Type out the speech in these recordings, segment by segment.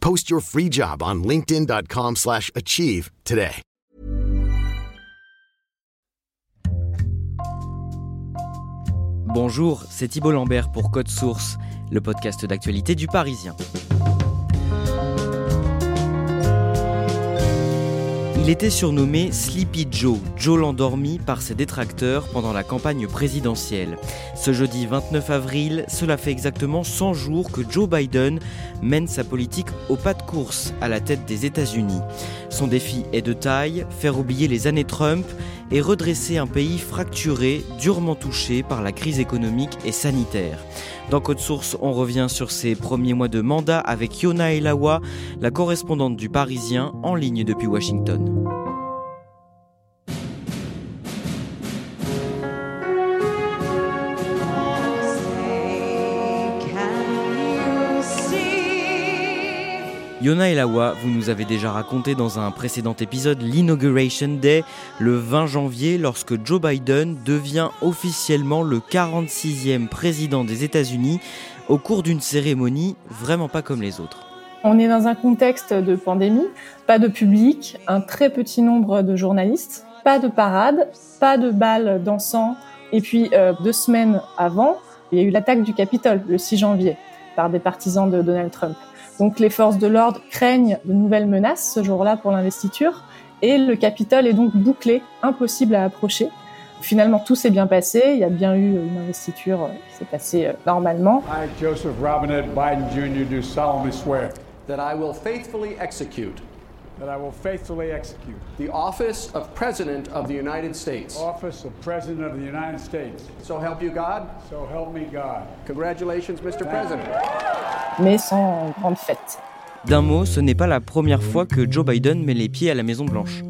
Post your free job on linkedin.com/achieve slash achieve today. Bonjour, c'est Thibault Lambert pour Code Source, le podcast d'actualité du Parisien. Il était surnommé Sleepy Joe, Joe l'endormi par ses détracteurs pendant la campagne présidentielle. Ce jeudi 29 avril, cela fait exactement 100 jours que Joe Biden mène sa politique au pas de course à la tête des États-Unis. Son défi est de taille, faire oublier les années Trump et redresser un pays fracturé, durement touché par la crise économique et sanitaire. Dans Code Source, on revient sur ses premiers mois de mandat avec Yona Elawa, la correspondante du Parisien, en ligne depuis Washington. Yona Elawa, vous nous avez déjà raconté dans un précédent épisode l'Inauguration Day, le 20 janvier, lorsque Joe Biden devient officiellement le 46e président des États-Unis au cours d'une cérémonie vraiment pas comme les autres. On est dans un contexte de pandémie, pas de public, un très petit nombre de journalistes, pas de parade, pas de balles dansant. Et puis, euh, deux semaines avant, il y a eu l'attaque du Capitole, le 6 janvier, par des partisans de Donald Trump. Donc les forces de l'ordre craignent de nouvelles menaces ce jour-là pour l'investiture et le Capitole est donc bouclé, impossible à approcher. Finalement, tout s'est bien passé. Il y a bien eu une investiture qui s'est passée euh, normalement. I, Joseph Robinette Biden Jr., do solemnly swear that I will faithfully execute that I will faithfully execute the office of President of the United States. office of President of the United States. So help you God. So help me God. Congratulations, Mr. President. mais sans grande fête. D'un mot, ce n'est pas la première fois que Joe Biden met les pieds à la Maison Blanche.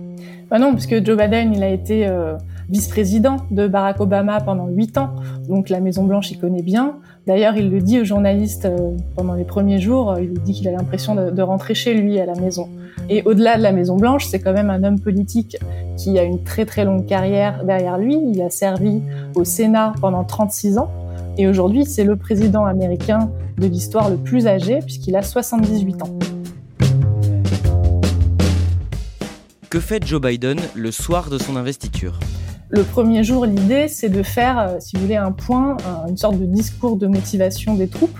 Bah non, puisque Joe Biden, il a été euh, vice-président de Barack Obama pendant huit ans, donc la Maison Blanche, il connaît bien. D'ailleurs, il le dit aux journalistes euh, pendant les premiers jours, euh, il dit qu'il a l'impression de, de rentrer chez lui à la maison. Et au-delà de la Maison Blanche, c'est quand même un homme politique qui a une très très longue carrière derrière lui. Il a servi au Sénat pendant 36 ans. Et aujourd'hui, c'est le président américain de l'histoire le plus âgé, puisqu'il a 78 ans. Que fait Joe Biden le soir de son investiture? Le premier jour, l'idée, c'est de faire, euh, si vous voulez, un point, un- une sorte de discours de motivation des troupes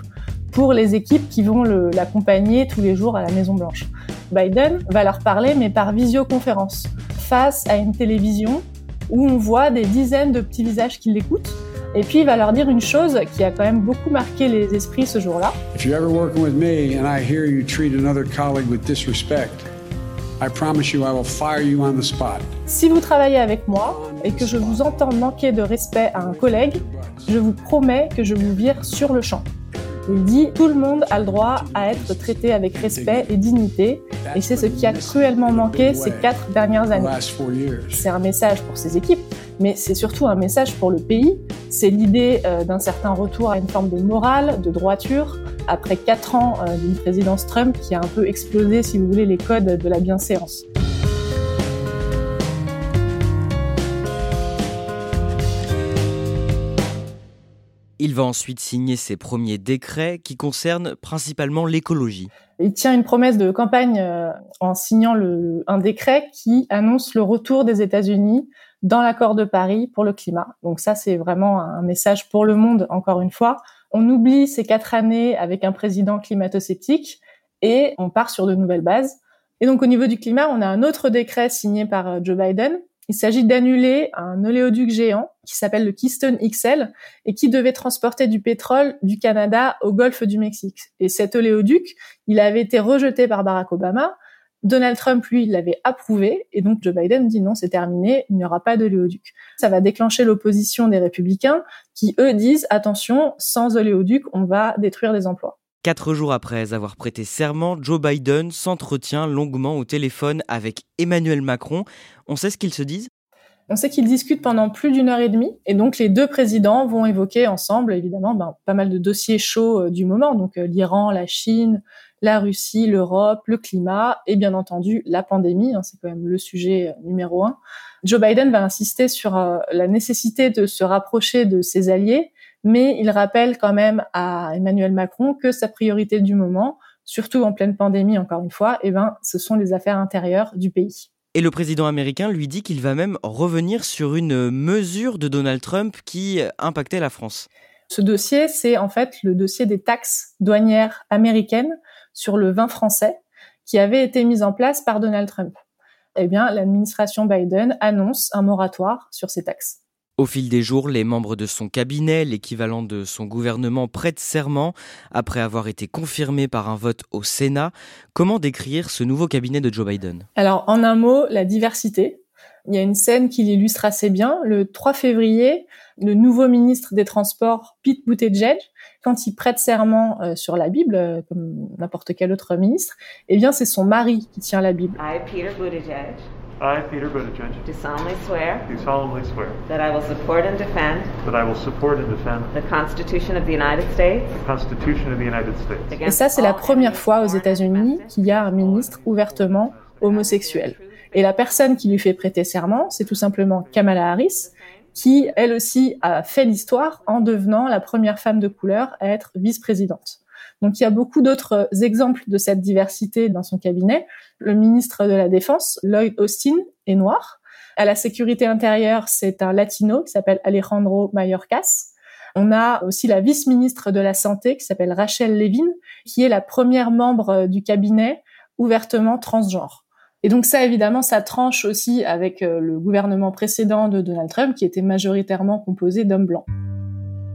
pour les équipes qui vont l'accompagner tous les jours à la Maison Blanche. Biden va leur parler, mais par visioconférence, face à une télévision où on voit des dizaines de petits visages qui l'écoutent. Et puis il va leur dire une chose qui a quand même beaucoup marqué les esprits ce jour-là. Si vous travaillez avec moi et que je vous entends manquer de respect à un collègue, je vous promets que je vous vire sur le champ. Il dit tout le monde a le droit à être traité avec respect et dignité, et c'est ce qui a cruellement manqué ces quatre dernières The années. last four years. C'est un message pour ses équipes, mais c'est surtout un message pour le pays. C'est l'idée euh, d'un certain retour à une forme de morale, de droiture, après quatre ans euh, d'une présidence Trump qui a un peu explosé, si vous voulez, les codes de la bienséance. Il va ensuite signer ses premiers décrets qui concernent principalement l'écologie. Il tient une promesse de campagne euh, en signant le, un décret qui annonce le retour des États-Unis dans l'accord de Paris pour le climat. Donc ça, c'est vraiment un message pour le monde, encore une fois. On oublie ces quatre années avec un président climato-sceptique et on part sur de nouvelles bases. Et donc au niveau du climat, on a un autre décret signé par euh, Joe Biden. Il s'agit d'annuler un oléoduc géant qui s'appelle le Keystone XL et qui devait transporter du pétrole du Canada au golfe du Mexique. Et cet oléoduc, il avait été rejeté par Barack Obama. Donald Trump, lui, l'avait approuvé, et donc Joe Biden dit non, c'est terminé, il n'y aura pas d'oléoduc. Ça va déclencher l'opposition des républicains, qui eux disent attention, sans oléoduc, on va détruire des emplois. Quatre jours après avoir prêté serment, Joe Biden s'entretient longuement au téléphone avec Emmanuel Macron. On sait ce qu'ils se disent? On sait qu'ils discutent pendant plus d'une heure et demie, et donc les deux présidents vont évoquer ensemble, évidemment, ben, pas mal de dossiers chauds euh, du moment, donc euh, l'Iran, la Chine, la Russie, l'Europe, le climat, et bien entendu la pandémie, hein, c'est quand même le sujet euh, numéro un. Joe Biden va insister sur la nécessité de se rapprocher de ses alliés, mais il rappelle quand même à Emmanuel Macron que sa priorité du moment, surtout en pleine pandémie encore une fois, eh ben, ce sont les affaires intérieures du pays. Et le président américain lui dit qu'il va même revenir sur une mesure de Donald Trump qui impactait la France. Ce dossier, c'est en fait le dossier des taxes douanières américaines sur le vin français qui avait été mise en place par Donald Trump. Eh bien, l'administration Biden annonce un moratoire sur ces taxes. Au fil des jours, les membres de son cabinet, l'équivalent de son gouvernement, prêtent serment après avoir été confirmés par un vote au Sénat. Comment décrire ce nouveau cabinet de Joe Biden? Alors, en un mot, la diversité. Il y a une scène qui l'illustre assez bien. Le 3 février, le nouveau ministre des Transports, Pete Buttigieg, quand il prête serment euh, sur la Bible, euh, comme n'importe quel autre ministre, eh bien, c'est son mari qui tient la Bible. Peter Buttigieg, I, Peter Buttigieg, do solemnly swear, do solemnly swear that I will support and defend that I will support and defend the Constitution of the United States, the Constitution of the United States. Et ça, c'est la première fois aux États-Unis qu'il y a un ministre ouvertement homosexuel. Et la personne qui lui fait prêter serment, c'est tout simplement Kamala Harris, qui, elle aussi, a fait l'histoire en devenant la première femme de couleur à être vice-présidente. Donc il y a beaucoup d'autres exemples de cette diversité dans son cabinet. Le ministre de la Défense, Lloyd Austin, est noir. À la sécurité intérieure, c'est un latino qui s'appelle Alejandro Mayorkas. On a aussi la vice-ministre de la Santé qui s'appelle Rachel Levin, qui est la première membre du cabinet ouvertement transgenre. Et donc ça, évidemment, ça tranche aussi avec euh, le gouvernement précédent de Donald Trump, qui était majoritairement composé d'hommes blancs.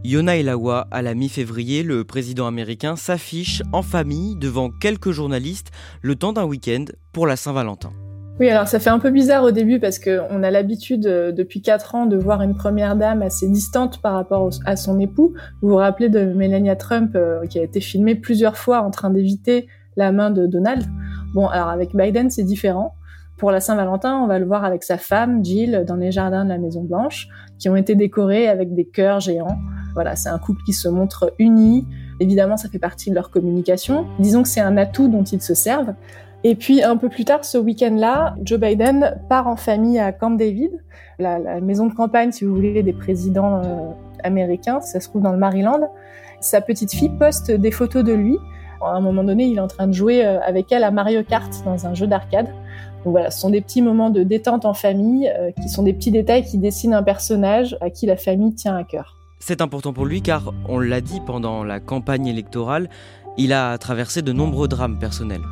Yona Elawa, à la mi-février, le président américain s'affiche en famille devant quelques journalistes le temps d'un week-end pour la Saint-Valentin. Oui, alors ça fait un peu bizarre au début parce qu'on a l'habitude euh, depuis quatre ans de voir une première dame assez distante par rapport à son époux. Vous vous rappelez de Melania Trump euh, qui a été filmée plusieurs fois en train d'éviter la main de Donald. Bon, alors avec Biden, c'est différent. Pour la Saint-Valentin, on va le voir avec sa femme, Jill, dans les jardins de la Maison Blanche, qui ont été décorés avec des cœurs géants. Voilà, c'est un couple qui se montre uni. Évidemment, ça fait partie de leur communication. Disons que c'est un atout dont ils se servent. Et puis un peu plus tard, ce week-end-là, Joe Biden part en famille à Camp David, la, maison de campagne, si vous voulez, des présidents euh, américains. Ça se trouve dans le Maryland. Sa petite fille poste des photos de lui. À un moment donné, il est en train de jouer euh, avec elle à Mario Kart dans un jeu d'arcade. Donc voilà, ce sont des petits moments de détente en famille, euh, qui sont des petits détails qui dessinent un personnage à qui la famille tient à cœur. C'est important pour lui car, on l'a dit pendant la campagne électorale, il a traversé de nombreux drames personnels.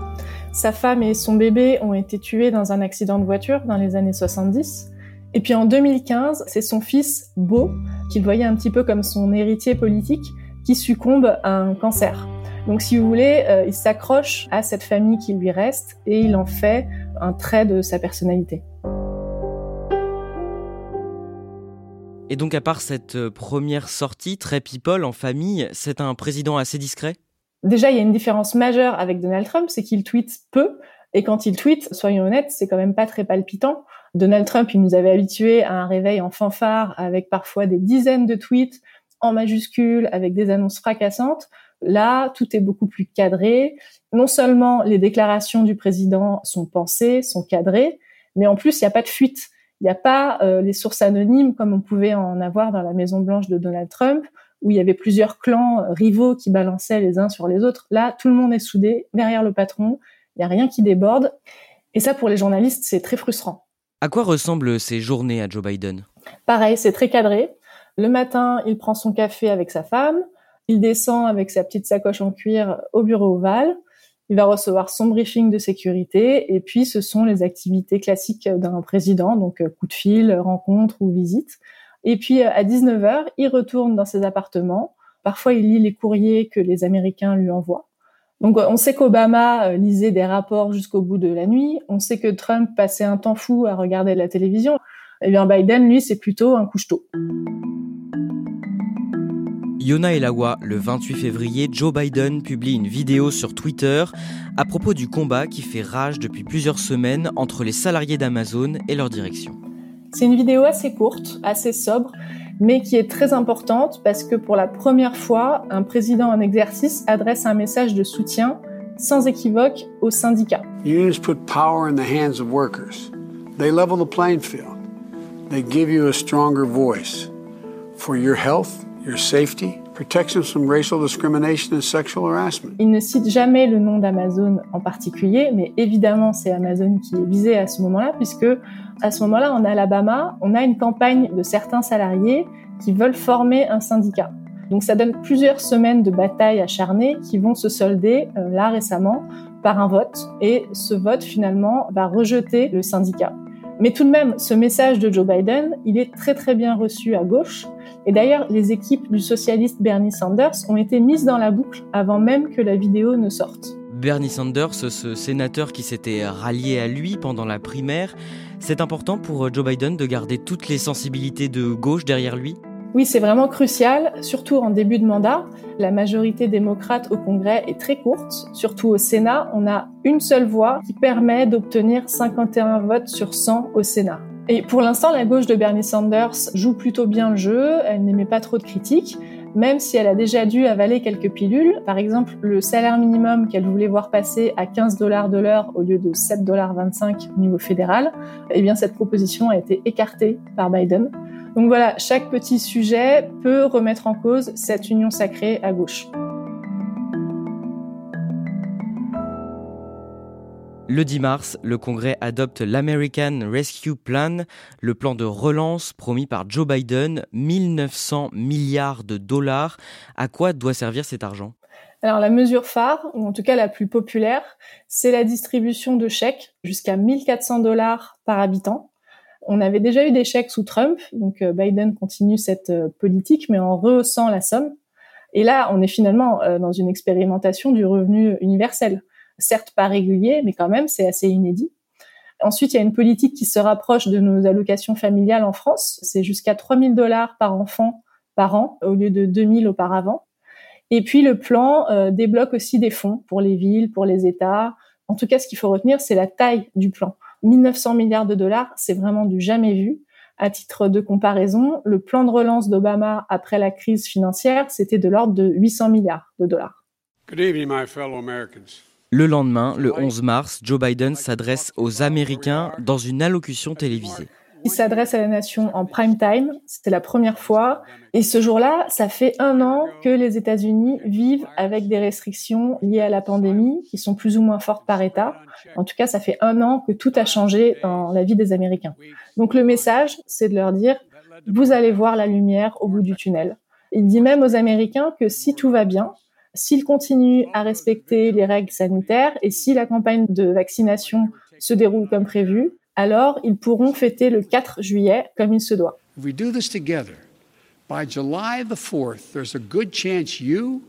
Sa femme et son bébé ont été tués dans un accident de voiture dans les années 70. Et puis en 2015, c'est son fils, Beau, qu'il voyait un petit peu comme son héritier politique, qui succombe à un cancer. Donc si vous voulez, euh, il s'accroche à cette famille qui lui reste et il en fait un trait de sa personnalité. Et donc, à part cette euh, première sortie très people en famille, c'est un président assez discret? Déjà, il y a une différence majeure avec Donald Trump, c'est qu'il tweete peu. Et quand il tweete, soyons honnêtes, c'est quand même pas très palpitant. Donald Trump, il nous avait habitués à un réveil en fanfare avec parfois des dizaines de tweets en majuscules, avec des annonces fracassantes. Là, tout est beaucoup plus cadré. Non seulement les déclarations du président sont pensées, sont cadrées, mais en plus, il n'y a pas de fuite. Il n'y a pas euh, les sources anonymes comme on pouvait en avoir dans la Maison Blanche de Donald Trump, où il y avait plusieurs clans euh, rivaux qui balançaient les uns sur les autres. Là, tout le monde est soudé derrière le patron. Il n'y a rien qui déborde. Et ça, pour les journalistes, c'est très frustrant. À quoi ressemblent ces journées à Joe Biden? Pareil, c'est très cadré. Le matin, il prend son café avec sa femme. Il descend avec sa petite sacoche en cuir au bureau ovale. Il va recevoir son briefing de sécurité et puis ce sont les activités classiques d'un président, donc euh, coup de fil, rencontre ou visite. Et puis euh, à 19h, il retourne dans ses appartements. Parfois, il lit les courriers que les Américains lui envoient. Donc on sait qu'Obama euh, lisait des rapports jusqu'au bout de la nuit. On sait que Trump passait un temps fou à regarder la télévision. Eh bien Biden, lui, c'est plutôt un couche-tôt. Yona Elawa, le 28 février, Joe Biden publie une vidéo sur Twitter à propos du combat qui fait rage depuis plusieurs semaines entre les salariés d'Amazon et leur direction. C'est une vidéo assez courte, assez sobre mais qui est très importante parce que pour la première fois, un président en exercice adresse un message de soutien sans équivoque aux syndicats. Unions put power in the hands of workers. They level the playing field. They give you a stronger voice for your health, your safety, protection from racial discrimination and sexual harassment. Il ne cite jamais le nom d'Amazon en particulier, mais évidemment c'est Amazon qui est visé à ce moment-là puisque à ce moment-là, en Alabama, on a une campagne de certains salariés qui veulent former un syndicat. Donc ça donne plusieurs semaines de bataille acharnées qui vont se solder euh, là récemment par un vote et ce vote finalement va rejeter le syndicat. Mais tout de même, ce message de Joe Biden, il est très très bien reçu à gauche. Et d'ailleurs, les équipes du socialiste Bernie Sanders ont été mises dans la boucle avant même que la vidéo ne sorte. Bernie Sanders, ce sénateur qui s'était rallié à lui pendant la primaire, c'est important pour Joe Biden de garder toutes les sensibilités de gauche derrière lui? Oui, c'est vraiment crucial, surtout en début de mandat. La majorité démocrate au Congrès est très courte, surtout au Sénat. On a une seule voix qui permet d'obtenir 51 votes sur 100 au Sénat. Et pour l'instant, la gauche de Bernie Sanders joue plutôt bien le jeu, elle n'émet pas trop de critiques, même si elle a déjà dû avaler quelques pilules. Par exemple, le salaire minimum qu'elle voulait voir passer à 15 dollars de l'heure au lieu de 7,25 dollars au niveau fédéral, eh bien, cette proposition a été écartée par Biden. Donc voilà, chaque petit sujet peut remettre en cause cette union sacrée à gauche. Le 10 mars, le Congrès adopte l'American Rescue Plan, le plan de relance promis par Joe Biden, 1900 milliards de dollars. À quoi doit servir cet argent? Alors la mesure phare, ou en tout cas la plus populaire, c'est la distribution de chèques jusqu'à 1400 dollars par habitant. On avait déjà eu des chèques sous Trump, donc euh, Biden continue cette euh, politique, mais en rehaussant la somme. Et là, on est finalement euh, dans une expérimentation du revenu universel. Certes pas régulier, mais quand même, c'est assez inédit. Ensuite, il y a une politique qui se rapproche de nos allocations familiales en France. C'est jusqu'à 3000 dollars par enfant par an au lieu de 2000 auparavant. Et puis le plan débloque aussi des fonds pour les villes, pour les États. En tout cas, ce qu'il faut retenir, c'est la taille du plan. 1900 milliards de dollars, c'est vraiment du jamais vu. À titre de comparaison, le plan de relance d'Obama après la crise financière, c'était de l'ordre de 800 milliards de dollars. Le lendemain, le 11 mars, Joe Biden s'adresse aux Américains dans une allocution télévisée. Il s'adresse à la nation en prime time. C'était la première fois. Et ce jour-là, ça fait un an que les États-Unis vivent avec des restrictions liées à la pandémie qui sont plus ou moins fortes par État. En tout cas, ça fait un an que tout a changé dans la vie des Américains. Donc le message, c'est de leur dire, vous allez voir la lumière au bout du tunnel. Il dit même aux Américains que si tout va bien, s'ils continuent à respecter les règles sanitaires et si la campagne de vaccination se déroule comme prévu, alors ils pourront fêter le 4 juillet comme il se doit. we do this together, by July the 4th, there's a good chance you,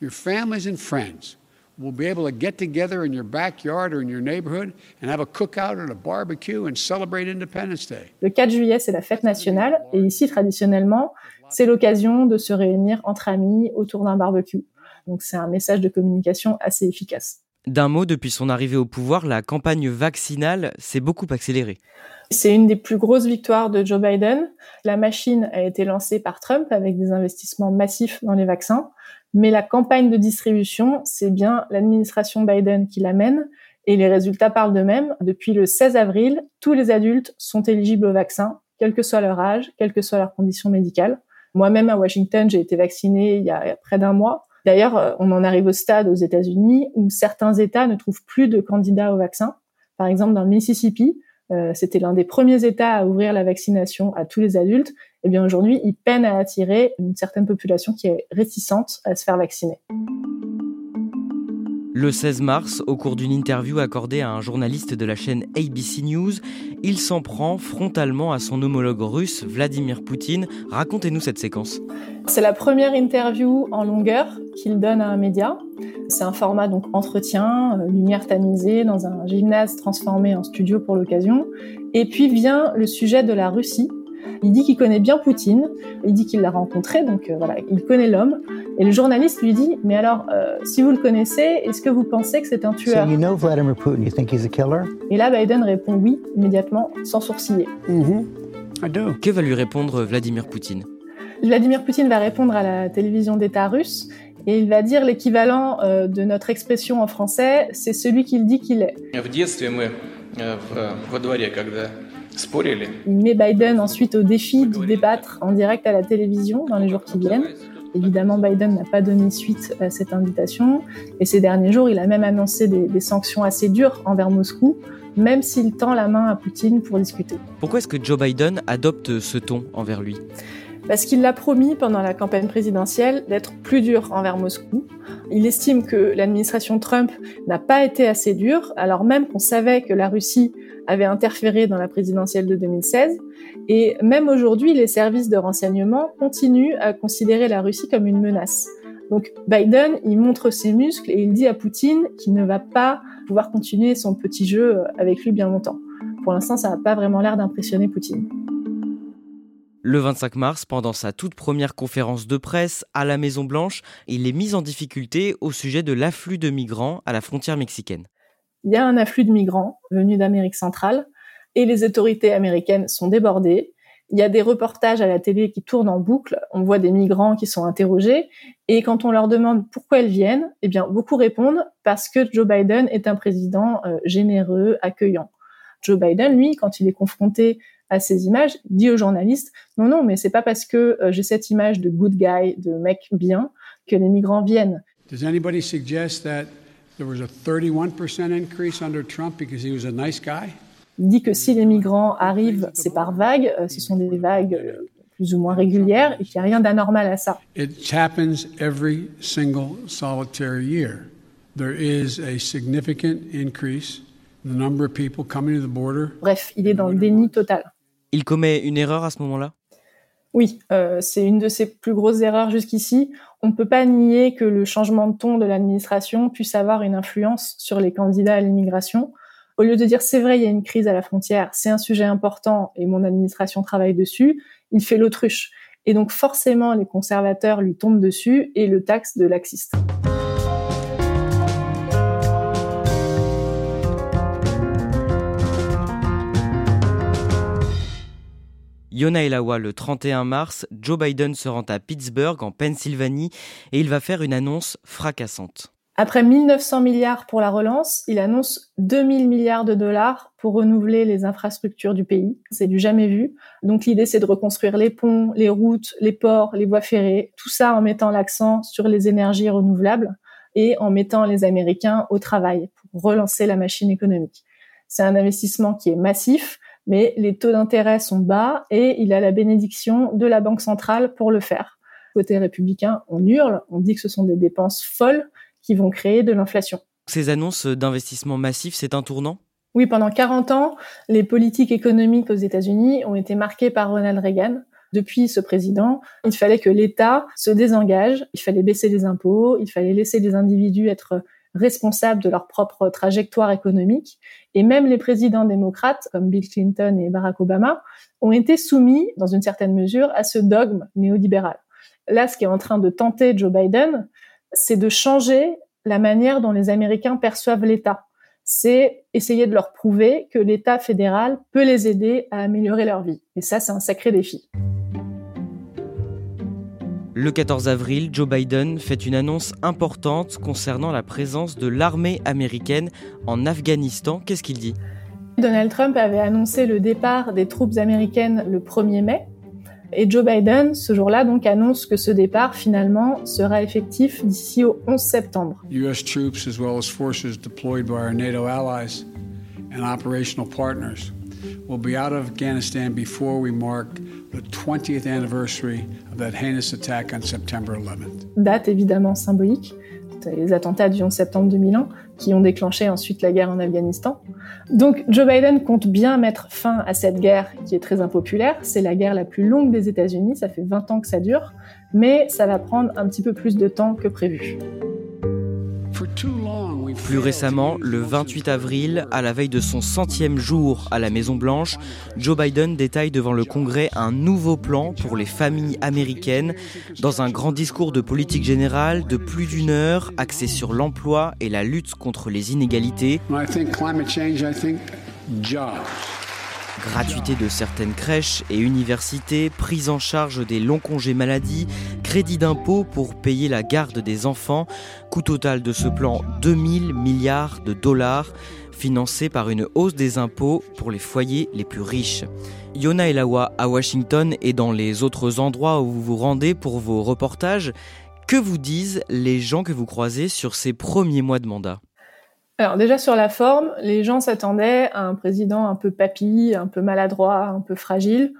your families and friends will be able to get together in your backyard or in your neighborhood and have a cookout or a barbecue and celebrate Independence Day. Le 4 juillet, c'est la fête nationale et ici traditionnellement, c'est l'occasion de se réunir entre amis autour d'un barbecue. Donc c'est un message de communication assez efficace. D'un mot, depuis son arrivée au pouvoir, la campagne vaccinale s'est beaucoup accélérée. C'est une des plus grosses victoires de Joe Biden. La machine a été lancée par Trump avec des investissements massifs dans les vaccins, mais la campagne de distribution, c'est bien l'administration Biden qui l'amène et les résultats parlent d'eux-mêmes. Depuis le 16 avril, tous les adultes sont éligibles au vaccin, quel que soit leur âge, quelles que soient leurs conditions médicales. Moi-même à Washington, j'ai été vaccinée il y a près d'un mois D'ailleurs, euh, on en arrive au stade aux États-Unis où certains États ne trouvent plus de candidats au vaccin. Par exemple, dans le Mississippi, euh, c'était l'un des premiers États à ouvrir la vaccination à tous les adultes. Eh bien, aujourd'hui, ils peinent à attirer une certaine population qui est réticente à se faire vacciner. Le 16 mars, au cours d'une interview accordée à un journaliste de la chaîne ABC News, il s'en prend frontalement à son homologue russe, Vladimir Poutine. Racontez-nous cette séquence. C'est la première interview en longueur qu'il donne à un média. C'est un format donc entretien, euh, lumière tamisée dans un gymnase transformé en studio pour l'occasion. Et puis vient le sujet de la Russie il dit qu'il connaît bien Poutine, il dit qu'il l'a rencontré, donc euh, voilà, il connaît l'homme. Et le journaliste lui dit, mais alors, euh, si vous le connaissez, est-ce que vous pensez que c'est un tueur? So you know Vladimir Putin, you think he's a killer? Et là, Biden répond oui, immédiatement, sans sourciller. Mm-hmm. I do. Que va lui répondre Vladimir Poutine? Vladimir Poutine va répondre à la télévision d'État russe et il va dire l'équivalent euh, de notre expression en français, c'est celui qu'il dit qu'il est. Il met Biden ensuite au défi de débattre en direct à la télévision dans les jours qui viennent. Évidemment, Biden n'a pas donné suite à cette invitation. Et ces derniers jours, il a même annoncé des, des sanctions assez dures envers Moscou, même s'il tend la main à Poutine pour discuter. Pourquoi est-ce que Joe Biden adopte ce ton envers lui? Parce qu'il l'a promis pendant la campagne présidentielle d'être plus dur envers Moscou. Il estime que l'administration Trump n'a pas été assez dure, alors même qu'on savait que la Russie avait interféré dans la présidentielle de 2016. Et même aujourd'hui, les services de renseignement continuent à considérer la Russie comme une menace. Donc Biden, il montre ses muscles et il dit à Poutine qu'il ne va pas pouvoir continuer son petit jeu avec lui bien longtemps. Pour l'instant, ça n'a pas vraiment l'air d'impressionner Poutine. Le 25 mars, pendant sa toute première conférence de presse à la Maison Blanche, il est mis en difficulté au sujet de l'afflux de migrants à la frontière mexicaine. Il y a un afflux de migrants venus d'Amérique centrale et les autorités américaines sont débordées. Il y a des reportages à la télé qui tournent en boucle. On voit des migrants qui sont interrogés et quand on leur demande pourquoi ils viennent, eh bien beaucoup répondent parce que Joe Biden est un président euh, généreux, accueillant. Joe Biden, lui, quand il est confronté à ces images, dit aux journalistes non non mais c'est pas parce que euh, j'ai cette image de good guy, de mec bien que les migrants viennent. Does anybody suggest that there was a 31% increase under Trump because he was a nice guy? Il dit que si les migrants arrivent, c'est par vagues, euh, ce sont des vagues euh, plus ou moins régulières et qu'il n'y a rien d'anormal à ça. It happens every single solitary year. There is a significant increase in the number of people coming to the border. Bref, il est dans le déni total. Il commet une erreur à ce moment-là? Oui, euh, c'est une de ses plus grosses erreurs jusqu'ici. On ne peut pas nier que le changement de ton de l'administration puisse avoir une influence sur les candidats à l'immigration. Au lieu de dire c'est vrai, il y a une crise à la frontière, c'est un sujet important et mon administration travaille dessus, il fait l'autruche. Et donc forcément, les conservateurs lui tombent dessus et le taxent de laxiste. Yona Elawa, le 31 mars, Joe Biden se rend à Pittsburgh, en Pennsylvanie, et il va faire une annonce fracassante. Après 1900 milliards pour la relance, il annonce 2000 milliards de dollars pour renouveler les infrastructures du pays. C'est du jamais vu. Donc l'idée, c'est de reconstruire les ponts, les routes, les ports, les voies ferrées, tout ça en mettant l'accent sur les énergies renouvelables et en mettant les Américains au travail pour relancer la machine économique. C'est un investissement qui est massif, mais les taux d'intérêt sont bas et il a la bénédiction de la Banque centrale pour le faire. Côté républicain, on hurle, on dit que ce sont des dépenses folles qui vont créer de l'inflation. Ces annonces d'investissement massif, c'est un tournant? Oui, pendant 40 ans, les politiques économiques aux États-Unis ont été marquées par Ronald Reagan. Depuis ce président, il fallait que l'État se désengage, il fallait baisser les impôts, il fallait laisser les individus être responsables de leur propre trajectoire économique. Et même les présidents démocrates, comme Bill Clinton et Barack Obama, ont été soumis, dans une certaine mesure, à ce dogme néolibéral. Là, ce qui est en train de tenter Joe Biden, c'est de changer la manière dont les Américains perçoivent l'État. C'est essayer de leur prouver que l'État fédéral peut les aider à améliorer leur vie. Et ça, c'est un sacré défi. Le 14 avril, Joe Biden fait une annonce importante concernant la présence de l'armée américaine en Afghanistan. Qu'est-ce qu'il dit? Donald Trump avait annoncé le départ des troupes américaines le 1er mai. Et Joe Biden, ce jour-là, donc annonce que ce départ, finalement, sera effectif d'ici au 11 septembre. U.S. troops, as well as forces deployed by our NATO allies and operational partners, will be out of Afghanistan before we mark the 20th anniversary of that heinous attack on September 11th. Date évidemment symbolique. les attentats du 11 septembre 2001 qui ont déclenché ensuite la guerre en Afghanistan. Donc Joe Biden compte bien mettre fin à cette guerre qui est très impopulaire. C'est la guerre la plus longue des États-Unis, ça fait 20 ans que ça dure, mais ça va prendre un petit peu plus de temps que prévu. Plus récemment, le 28 avril, à la veille de son centième jour à la Maison-Blanche, Joe Biden détaille devant le Congrès un nouveau plan pour les familles américaines dans un grand discours de politique générale de plus d'une heure axé sur l'emploi et la lutte contre les inégalités. Gratuité de certaines crèches et universités, prise en charge des longs congés maladie, crédit d'impôt pour payer la garde des enfants. Coût total de ce plan 2000 milliards de dollars, financé par une hausse des impôts pour les foyers les plus riches. Yona Elawa à Washington et dans les autres endroits où vous vous rendez pour vos reportages, que vous disent les gens que vous croisez sur ces premiers mois de mandat? Alors déjà sur la forme, les gens s'attendaient à un président un peu papy, un peu maladroit, un peu fragile.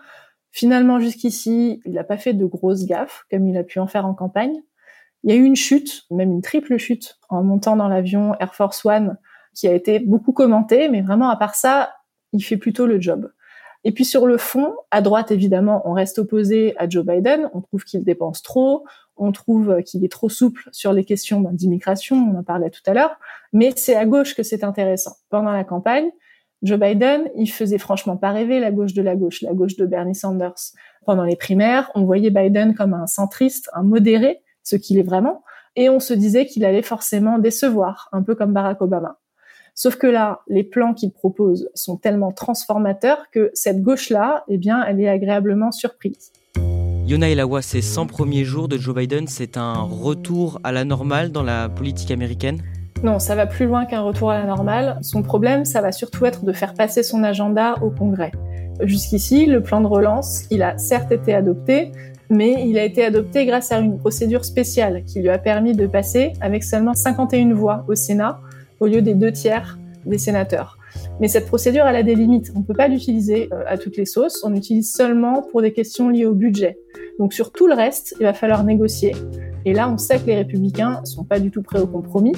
Finalement, jusqu'ici, il n'a pas fait de grosses gaffes, comme il a pu en faire en campagne. Il y a eu une chute, même une triple chute, en montant dans l'avion Air Force One, qui a été beaucoup commentée, mais vraiment, à part ça, il fait plutôt le job. Et puis sur le fond, à droite, évidemment, on reste opposé à Joe Biden. On trouve qu'il dépense trop, on trouve qu'il est trop souple sur les questions d'immigration, on en parlait tout à l'heure. Mais c'est à gauche que c'est intéressant. Pendant la campagne, Joe Biden, il faisait franchement pas rêver la gauche de la gauche, la gauche de Bernie Sanders. Pendant les primaires, on voyait Biden comme un centriste, un modéré, ce qu'il est vraiment, et on se disait qu'il allait forcément décevoir, un peu comme Barack Obama. Sauf que là, les plans qu'il propose sont tellement transformateurs que cette gauche-là, eh bien, elle est agréablement surprise. Yona Elawa, ces 100 premiers jours de Joe Biden, c'est un retour à la normale dans la politique américaine? Non, ça va plus loin qu'un retour à la normale. Son problème, ça va surtout être de faire passer son agenda au Congrès. Jusqu'ici, le plan de relance, il a certes été adopté, mais il a été adopté grâce à une procédure spéciale qui lui a permis de passer avec seulement 51 voix au Sénat au lieu des deux tiers des sénateurs. Mais cette procédure, elle a des limites. On ne peut pas l'utiliser euh, à toutes les sauces. On l'utilise seulement pour des questions liées au budget. Donc sur tout le reste, il va falloir négocier. Et là, on sait que les républicains sont pas du tout prêts au compromis.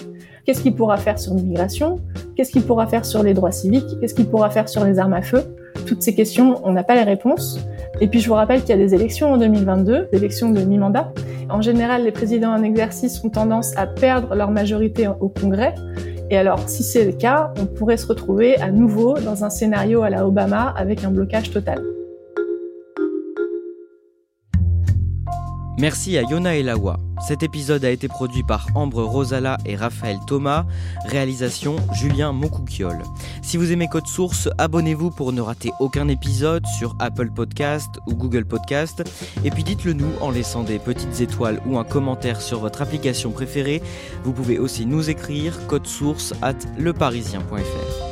Qu'est-ce qu'il pourra faire sur l'immigration? Qu'est-ce qu'il pourra faire sur les droits civiques? Qu'est-ce qu'il pourra faire sur les armes à feu? Toutes ces questions, on n'a pas les réponses. Et puis je vous rappelle qu'il y a des élections en 2022, des élections de mi-mandat. En général, les présidents en exercice ont tendance à perdre leur majorité au Congrès. Et alors, si c'est le cas, on pourrait se retrouver à nouveau dans un scénario à la Obama avec un blocage total. Merci à Yona Elawa. Cet épisode a été produit par Ambre Rosala et Raphaël Thomas. Réalisation Julien Moncouquiol. Si vous aimez Code Source, abonnez-vous pour ne rater aucun épisode sur Apple Podcast ou Google Podcast. Et puis dites-le nous en laissant des petites étoiles ou un commentaire sur votre application préférée. Vous pouvez aussi nous écrire code source at leparisien.fr.